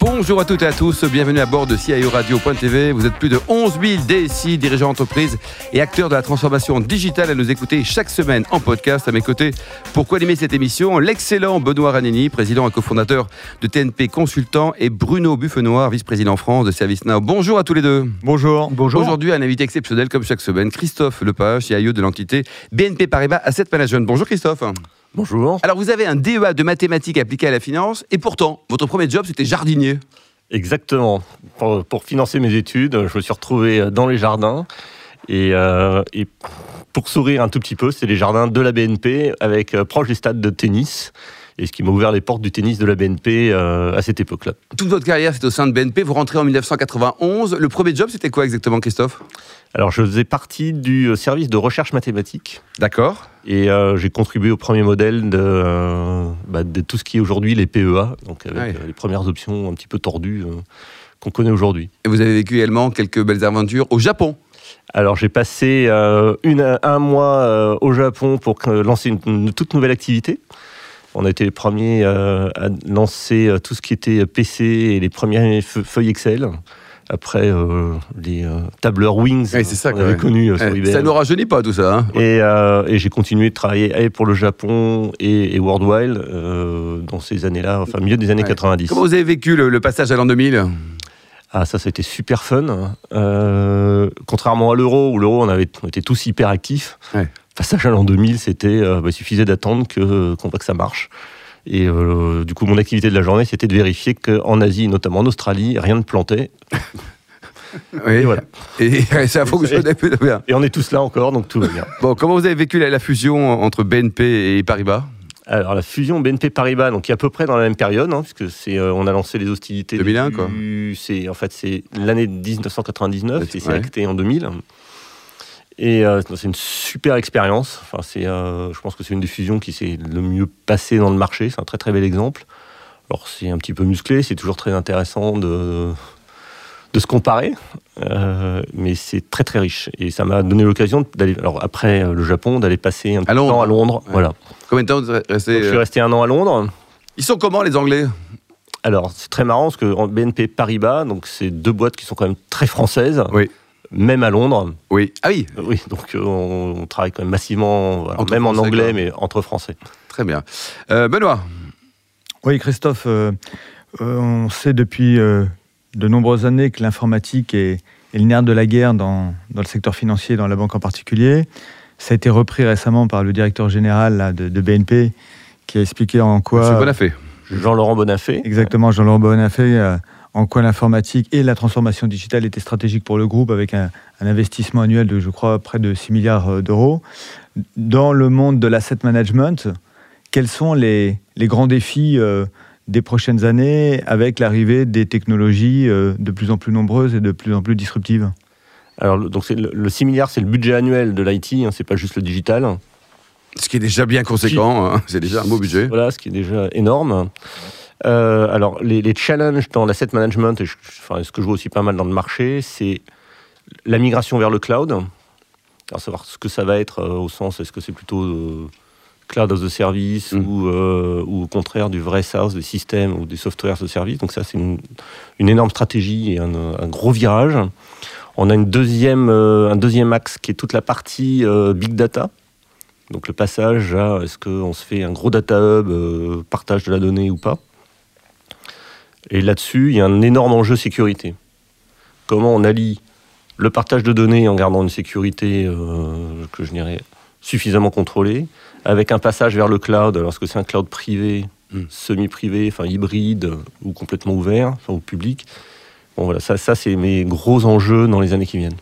Bonjour à toutes et à tous, bienvenue à bord de CIO Radio.tv. Vous êtes plus de 11 000 DSI, dirigeants d'entreprise et acteurs de la transformation digitale à nous écouter chaque semaine en podcast. À mes côtés, pour animer cette émission, l'excellent Benoît Ranini, président et cofondateur de TNP Consultant, et Bruno Buffenoir, vice-président France de ServiceNow. Bonjour à tous les deux. Bonjour. Bonjour. Aujourd'hui, un invité exceptionnel comme chaque semaine, Christophe Lepage, CIO de l'entité BNP Paribas Asset Management. Bonjour Christophe. Bonjour. Alors vous avez un DEA de mathématiques appliquées à la finance et pourtant, votre premier job c'était jardinier. Exactement. Pour, financer mes études, je me suis retrouvé dans les jardins et, euh, pour sourire un tout petit peu, c'est les jardins de la BNP avec euh, proche des stades de tennis et ce qui m'a ouvert les portes du tennis de la BNP euh, à cette époque-là. Toute votre carrière, c'est au sein de BNP. Vous rentrez en 1991. Le premier job, c'était quoi exactement, Christophe? Alors, je faisais partie du euh, service de recherche mathématique. D'accord. Et euh, j'ai contribué au premier modèle de, bah, de, tout ce qui est aujourd'hui les PEA, donc avec les premières options un petit peu tordues qu'on connaît aujourd'hui. Et vous avez vécu également quelques belles aventures au Japon alors j'ai passé une, un mois au Japon pour lancer une, toute nouvelle activité. On a été les premiers euh, à lancer euh, tout ce qui était PC et les premières feuilles Excel. Après euh, les tableurs Wings, c'est ça qu'on avait connu sur Ça ne rajeunit pas tout ça. Hein. Et, j'ai continué de travailler pour le Japon et, et Worldwide dans ces années-là, enfin milieu des années 90. Comment vous avez vécu le, passage à l'an 2000 ah, ça, ça a été super fun. contrairement à l'euro, où l'euro, on, avait, on était tous hyper actifs passage à l'an 2000, c'était, euh, bah, il suffisait d'attendre que, qu'on voit que ça marche. Et euh, du coup, mon activité de la journée, c'était de vérifier qu'en Asie, notamment en Australie, rien ne plantait. Oui, et voilà. Et ça fonctionnait plutôt bien. Et on est tous là encore, donc tout va bien. Bon, comment vous avez vécu la, fusion entre BNP et Paribas? Alors la fusion BNP Paribas, donc qui est à peu près dans la même période, hein, puisque c'est, euh, on a lancé les hostilités. 2001 quoi. C'est en fait c'est l'année 1999 et c'est acté en 2000. Et euh, c'est une super expérience. Enfin, c'est, euh, je pense que c'est une des fusions qui s'est le mieux passée dans le marché. C'est un très très bel exemple. Alors c'est un petit peu musclé, c'est toujours très intéressant de, de se comparer, euh, mais c'est très très riche. Et ça m'a donné l'occasion d'aller, alors après le Japon, d'aller passer un de temps à Londres. Voilà. Combien de temps vous êtes resté Je suis resté un an à Londres. Ils sont comment les Anglais? Alors c'est très marrant parce que BNP Paribas, donc c'est deux boîtes qui sont quand même très françaises. Oui même à Londres. Oui. Ah oui. Oui, donc euh, on, travaille quand même massivement, même en anglais, mais entre français. Très bien. Euh, Benoît. Oui, Christophe, euh, on sait depuis de nombreuses années que l'informatique est, le nerf de la guerre dans, dans, le secteur financier, dans la banque en particulier. Ça a été repris récemment par le directeur général de, BNP qui a expliqué en quoi. Monsieur Bonafé. Jean-Laurent Bonafé. Exactement, Jean-Laurent Bonafé en quoi l'informatique et la transformation digitale étaient stratégiques pour le groupe avec un, investissement annuel de, je crois, près de 6 milliards euh, d'euros. Dans le monde de l'asset management, quels sont les, grands défis euh, des prochaines années avec l'arrivée des technologies euh, de plus en plus nombreuses et de plus en plus disruptives? Alors, donc le, le 6 milliards, c'est le budget annuel de l'IT, hein, c'est pas juste le digital. Ce qui est déjà bien conséquent, hein, c'est déjà un beau budget. Voilà, ce qui est déjà énorme. Euh, alors, les, challenges dans l'asset management, et enfin, ce que je vois aussi pas mal dans le marché, c'est la migration vers le cloud. Alors, savoir ce que ça va être euh, au sens, est-ce que c'est plutôt euh, cloud as a service mm. ou, ou, au contraire du vrai SaaS, des systèmes ou des softwares de service. Donc, ça, c'est une, énorme stratégie et un, gros virage. On a une deuxième, un deuxième axe qui est toute la partie big data. Donc, le passage à est-ce qu'on se fait un gros data hub, partage de la donnée ou pas. Et là-dessus, il y a un énorme enjeu sécurité. Comment on allie le partage de données en gardant une sécurité euh, que je dirais suffisamment contrôlée, avec un passage vers le cloud, alors que c'est un cloud privé, hmm. semi-privé, enfin hybride ou complètement ouvert, enfin, au public. Bon voilà, ça, ça c'est mes gros enjeux dans les années qui viennent.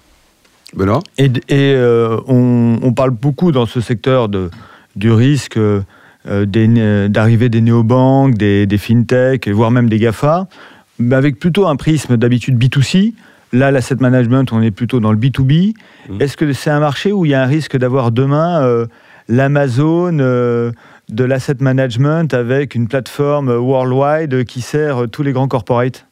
Benoît? Et, et euh, on, on, parle beaucoup dans ce secteur de, du risque. Euh, d'arrivée des néobanques, des, des fintechs, voire même des GAFA, mais avec plutôt un prisme d'habitude B2C. Là, l'asset management, on est plutôt dans le B2B. Mmh. Est-ce que c'est un marché où il y a un risque d'avoir demain euh, l'Amazon euh, de l'asset management avec une plateforme worldwide qui sert tous les grands corporates?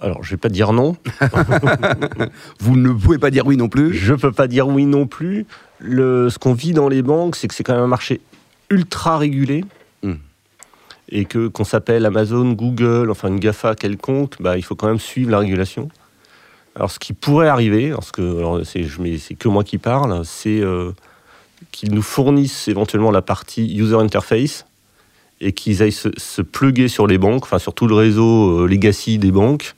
Alors, je vais pas dire non. Vous ne pouvez pas dire oui non plus. Je peux pas dire oui non plus. Le, ce qu'on vit dans les banques, c'est que c'est quand même un marché ultra régulé. Hmm. Et que qu'on s'appelle Amazon, Google, enfin une GAFA quelconque, bah, il faut quand même suivre la régulation. Alors, ce qui pourrait arriver, parce que c'est que moi qui parle, c'est euh, qu'ils nous fournissent éventuellement la partie user interface et qu'ils aillent se, se pluguer sur les banques, enfin sur tout le réseau euh, legacy des banques,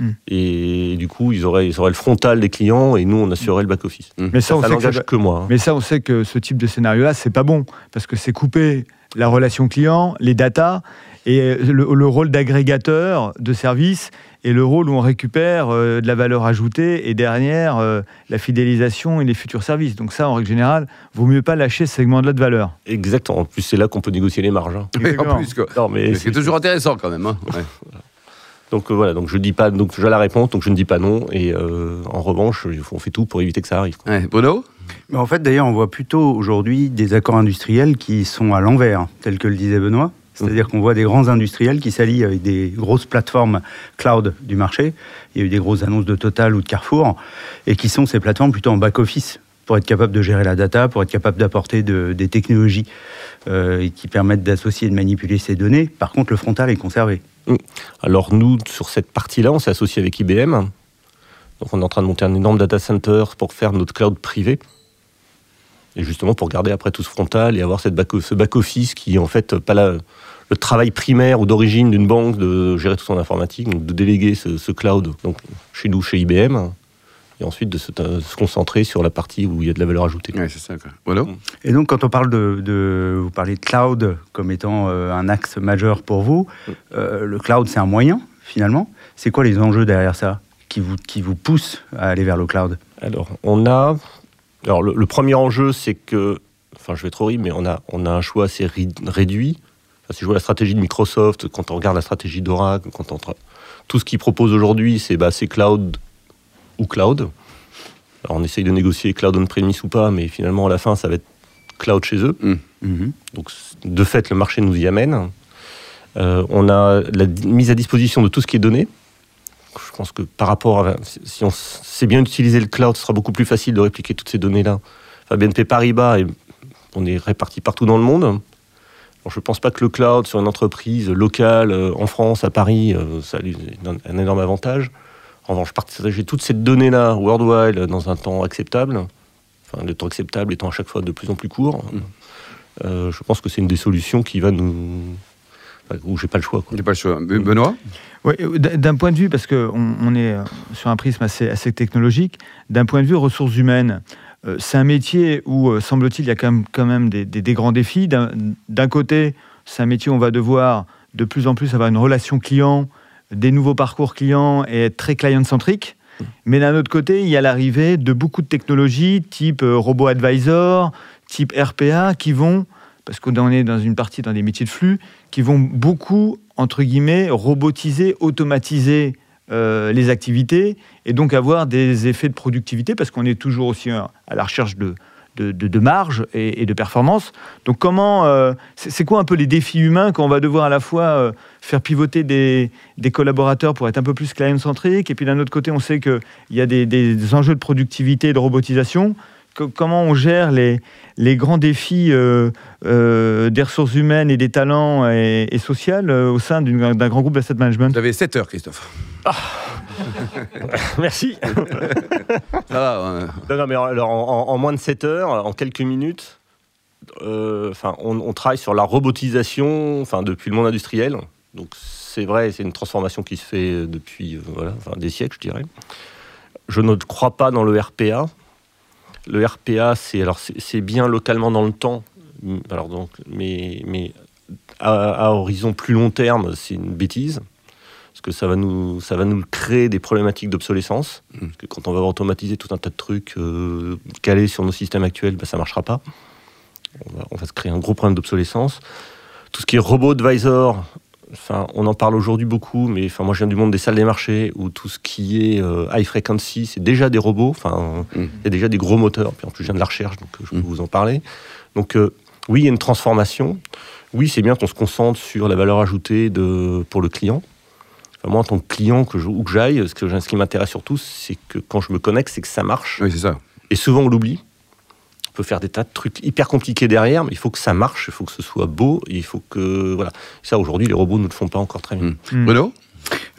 Hmm. Et du coup, ils auraient, ils auraient le frontal des clients et nous, on assurerait le back-office. Mais ça, on Ça sait que n'engage ça- que moi. hein. Mais ça, on sait que ce type de scénario-là, c'est pas bon, parce que c'est couper la relation client, les datas, et le, le rôle d'agrégateur de services, et le rôle où on récupère euh, de la valeur ajoutée, et derrière, euh, la fidélisation et les futurs services. Donc ça, en règle générale, vaut mieux pas lâcher ce segment-là de valeur. Exactement. En plus, c'est là qu'on peut négocier les marges. hein. Oui, en plus, quoi. Non, mais C'est toujours intéressant quand même. hein. Ouais. Donc euh, voilà. Donc je dis pas. Donc j'ai la réponse. Donc je ne dis pas non. Et euh, en revanche, on fait tout pour éviter que ça arrive. Ouais. Bruno Mais en fait, d'ailleurs, on voit plutôt aujourd'hui des accords industriels qui sont à l'envers, tel que le disait Benoît. C'est-à-dire qu'on voit des grands industriels qui s'allient avec des grosses plateformes cloud du marché. Il y a eu des grosses annonces de Total ou de Carrefour, et qui sont ces plateformes plutôt en back-office, pour être capable de gérer la data, pour être capable d'apporter de- des technologies euh, qui permettent d'associer et de manipuler ces données. Par contre, le frontal est conservé. Alors nous, sur cette partie-là, on s'est associé avec IBM. Donc on est en train de monter un énorme data center pour faire notre cloud privé. Et justement pour garder après tout ce frontal et avoir cette back- ce back-office qui est en fait pas la- le travail primaire ou d'origine d'une banque de gérer tout son informatique, donc de déléguer ce, ce cloud donc, chez nous, chez IBM, et ensuite de se, de se concentrer sur la partie où il y a de la valeur ajoutée. Ouais, c'est ça. Quoi. Bruno Et donc, quand on parle de, de- vous parlez de cloud comme étant euh, un axe majeur pour vous, euh, le cloud c'est un moyen finalement. C'est quoi les enjeux derrière ça qui vous qui vous poussent à aller vers le cloud? Alors, on a. Alors, le, le premier enjeu, c'est que. Enfin, je vais être horrible, mais on a, on a un choix assez ri- réduit. Enfin, si je vois la stratégie de Microsoft, quand on regarde la stratégie d'Oracle, quand on. Tout ce qu'ils proposent aujourd'hui, c'est bah, c'est cloud ou cloud. Alors, on essaye de négocier cloud on-premise ou pas, mais finalement, à la fin, ça va être cloud chez eux. Mhm. Donc, de fait, le marché nous y amène. Euh, on a la mise à disposition de tout ce qui est donné. Je pense que par rapport à. Si on sait bien utiliser le cloud, ce sera beaucoup plus facile de répliquer toutes ces données-là. Enfin, BNP Paribas, et on est répartis partout dans le monde. Alors, je ne pense pas que le cloud sur une entreprise locale, euh, en France, à Paris, euh, ça a un, un énorme avantage. En revanche, partager toute cette donnée-là, worldwide, dans un temps acceptable, enfin, le temps acceptable étant à chaque fois de plus en plus court, euh, je pense que c'est une des solutions qui va nous. enfin, où j'ai pas le choix. Quoi. J'ai pas le choix. Be- Benoît? Ouais, euh, d'un point de vue, parce qu'on on est euh, sur un prisme assez, assez technologique, d'un point de vue ressources humaines, euh, c'est un métier où, euh, semble-t-il, il y a quand même, quand même des, des- des grands défis. D'un d'un côté, c'est un métier où on va devoir de plus en plus avoir une relation client, des nouveaux parcours clients et être très client-centrique. Mais d'un autre côté, il y a l'arrivée de beaucoup de technologies type euh, robot advisor, type RPA, qui vont, parce qu'on est dans une partie dans des métiers de flux, qui vont beaucoup, entre guillemets, robotiser, automatiser euh, les activités et donc avoir des effets de productivité parce qu'on est toujours aussi euh, à la recherche de, de, de- de marge et, et de performance. Donc comment, euh, c'est quoi un peu les défis humains qu'on va devoir à la fois euh, faire pivoter des, des collaborateurs pour être un peu plus client-centrique et puis d'un autre côté on sait qu'il y a des, des enjeux de productivité et de robotisation. Co- comment on gère les, les grands défis euh, euh, des ressources humaines et des talents et, et sociales euh, au sein d'un grand groupe d'asset management? Vous avez 7 heures, Christophe. Merci. Non, non, mais alors, en, moins de 7 heures, en quelques minutes, euh, enfin, on, on travaille sur la robotisation enfin, depuis le monde industriel. Donc c'est vrai, c'est une transformation qui se fait depuis euh, voilà, enfin, des siècles, je dirais. Je ne crois pas dans le RPA. Le RPA, c'est alors c'est c'est bien localement dans le temps, alors donc, mais, mais à, à horizon plus long terme, c'est une bêtise. Parce que ça va nous, ça va nous créer des problématiques d'obsolescence. Parce que quand on va automatiser tout un tas de trucs euh, calés sur nos systèmes actuels, bah, ça ne marchera pas. On va, on va se créer un gros problème d'obsolescence. Tout ce qui est robot advisor, enfin, on en parle aujourd'hui beaucoup, mais enfin, moi je viens du monde des salles des marchés où tout ce qui est euh, high frequency, c'est déjà des robots. Enfin, il Mm. y a déjà des gros moteurs. Puis en plus, je viens de la recherche, donc je peux Mm. vous en parler. Donc, euh, Oui, il y a une transformation. Oui, c'est bien qu'on se concentre sur la valeur ajoutée de, pour le client. Moi, en tant que client, que je, où que j'aille, ce, que, ce qui m'intéresse surtout, c'est que quand je me connecte, c'est que ça marche. Oui, c'est ça. Et souvent, on l'oublie. On peut faire des tas de trucs hyper compliqués derrière, mais il faut que ça marche, il faut que ce soit beau, il faut que... Voilà. Ça, aujourd'hui, les robots ne le font pas encore très bien. Mm. Bruno?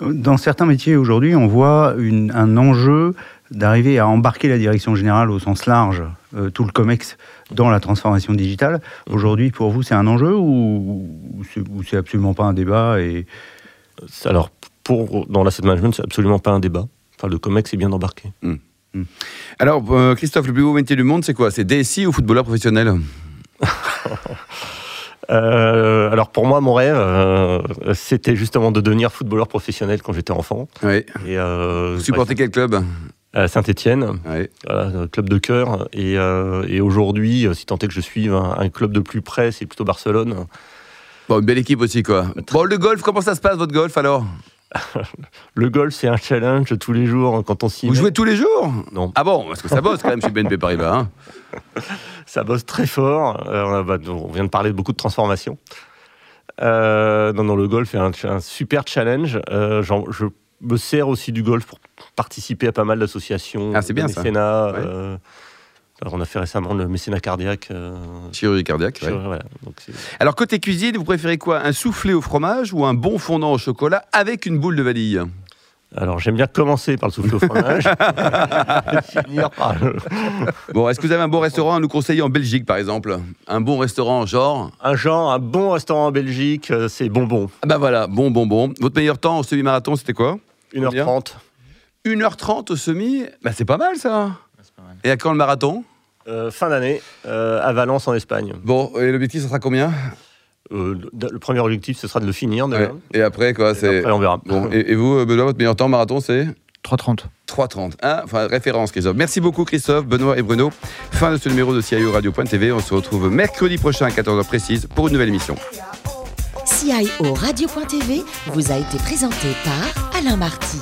Dans certains métiers aujourd'hui, on voit une- un enjeu d'arriver à embarquer la direction générale au sens large, euh, tout le COMEX, dans la transformation digitale. Aujourd'hui, pour vous, c'est un enjeu ou, ou c'est- ou c'est absolument pas un débat et... Alors, pour, dans l'asset management, c'est absolument pas un débat. Enfin, le COMEX est bien embarqué. Alors, euh, Christophe, le plus beau métier du monde, c'est quoi? C'est DSI ou footballeur professionnel? Euh, alors, pour moi, mon rêve, euh, c'était justement de devenir footballeur professionnel quand j'étais enfant. Oui. Et, euh, Vous supportez quel club? À Saint-Etienne, Oui. club de cœur. Et, euh, et aujourd'hui, euh, si tant est que je suive un, un club de plus près, c'est plutôt Barcelone. Bon, une belle équipe aussi, quoi. Bon, le golf, comment ça se passe, votre golf, alors? Le golf, c'est un challenge tous les jours quand on s'y Vous met. jouez tous les jours? Non, Ah bon, parce que ça bosse quand même chez BNP Paribas. Hein. ça bosse très fort. Euh, bah, on vient de parler de beaucoup de transformations. Euh, non, non, le golf est un, un super challenge. Euh, je me sers aussi du golf pour participer à pas mal d'associations. Ah, c'est bien, ça. Ouais. Alors, on a fait récemment le mécénat cardiaque. euh, Chirurgie cardiaque. sur- ouais. voilà. Donc, c'est- Alors, côté cuisine, vous préférez quoi? Un soufflé au fromage ou un bon fondant au chocolat avec une boule de vanille? Alors, j'aime bien commencer par le souffle au fromage finir par le- Bon, est-ce que vous avez un bon restaurant à nous conseiller en Belgique, par exemple? Un bon restaurant, genre? Un genre, un bon restaurant en Belgique, euh, c'est bonbon. Ah bah voilà, bon, bon, bon. Votre meilleur temps en semi-marathon, c'était quoi? 1h30. 1h30 au semi? Bah c'est pas mal ça Et à quand le marathon Euh, fin d'année, euh, à Valence en Espagne. Bon, et l'objectif, ça sera combien Euh, le, premier objectif, ce sera de le finir. déjà. Ouais. Et après, quoi Et c'est... après, on verra. Bon, et, et vous, Benoît, votre meilleur temps marathon, c'est 3,30. 3,30. Hein enfin, référence, Christophe. Merci beaucoup, Christophe, Benoît et Bruno. Fin de ce numéro de CIO Radio.tv. On se retrouve mercredi prochain à 14h précise pour une nouvelle émission. CIO Radio.tv vous a été présenté par Alain Marty.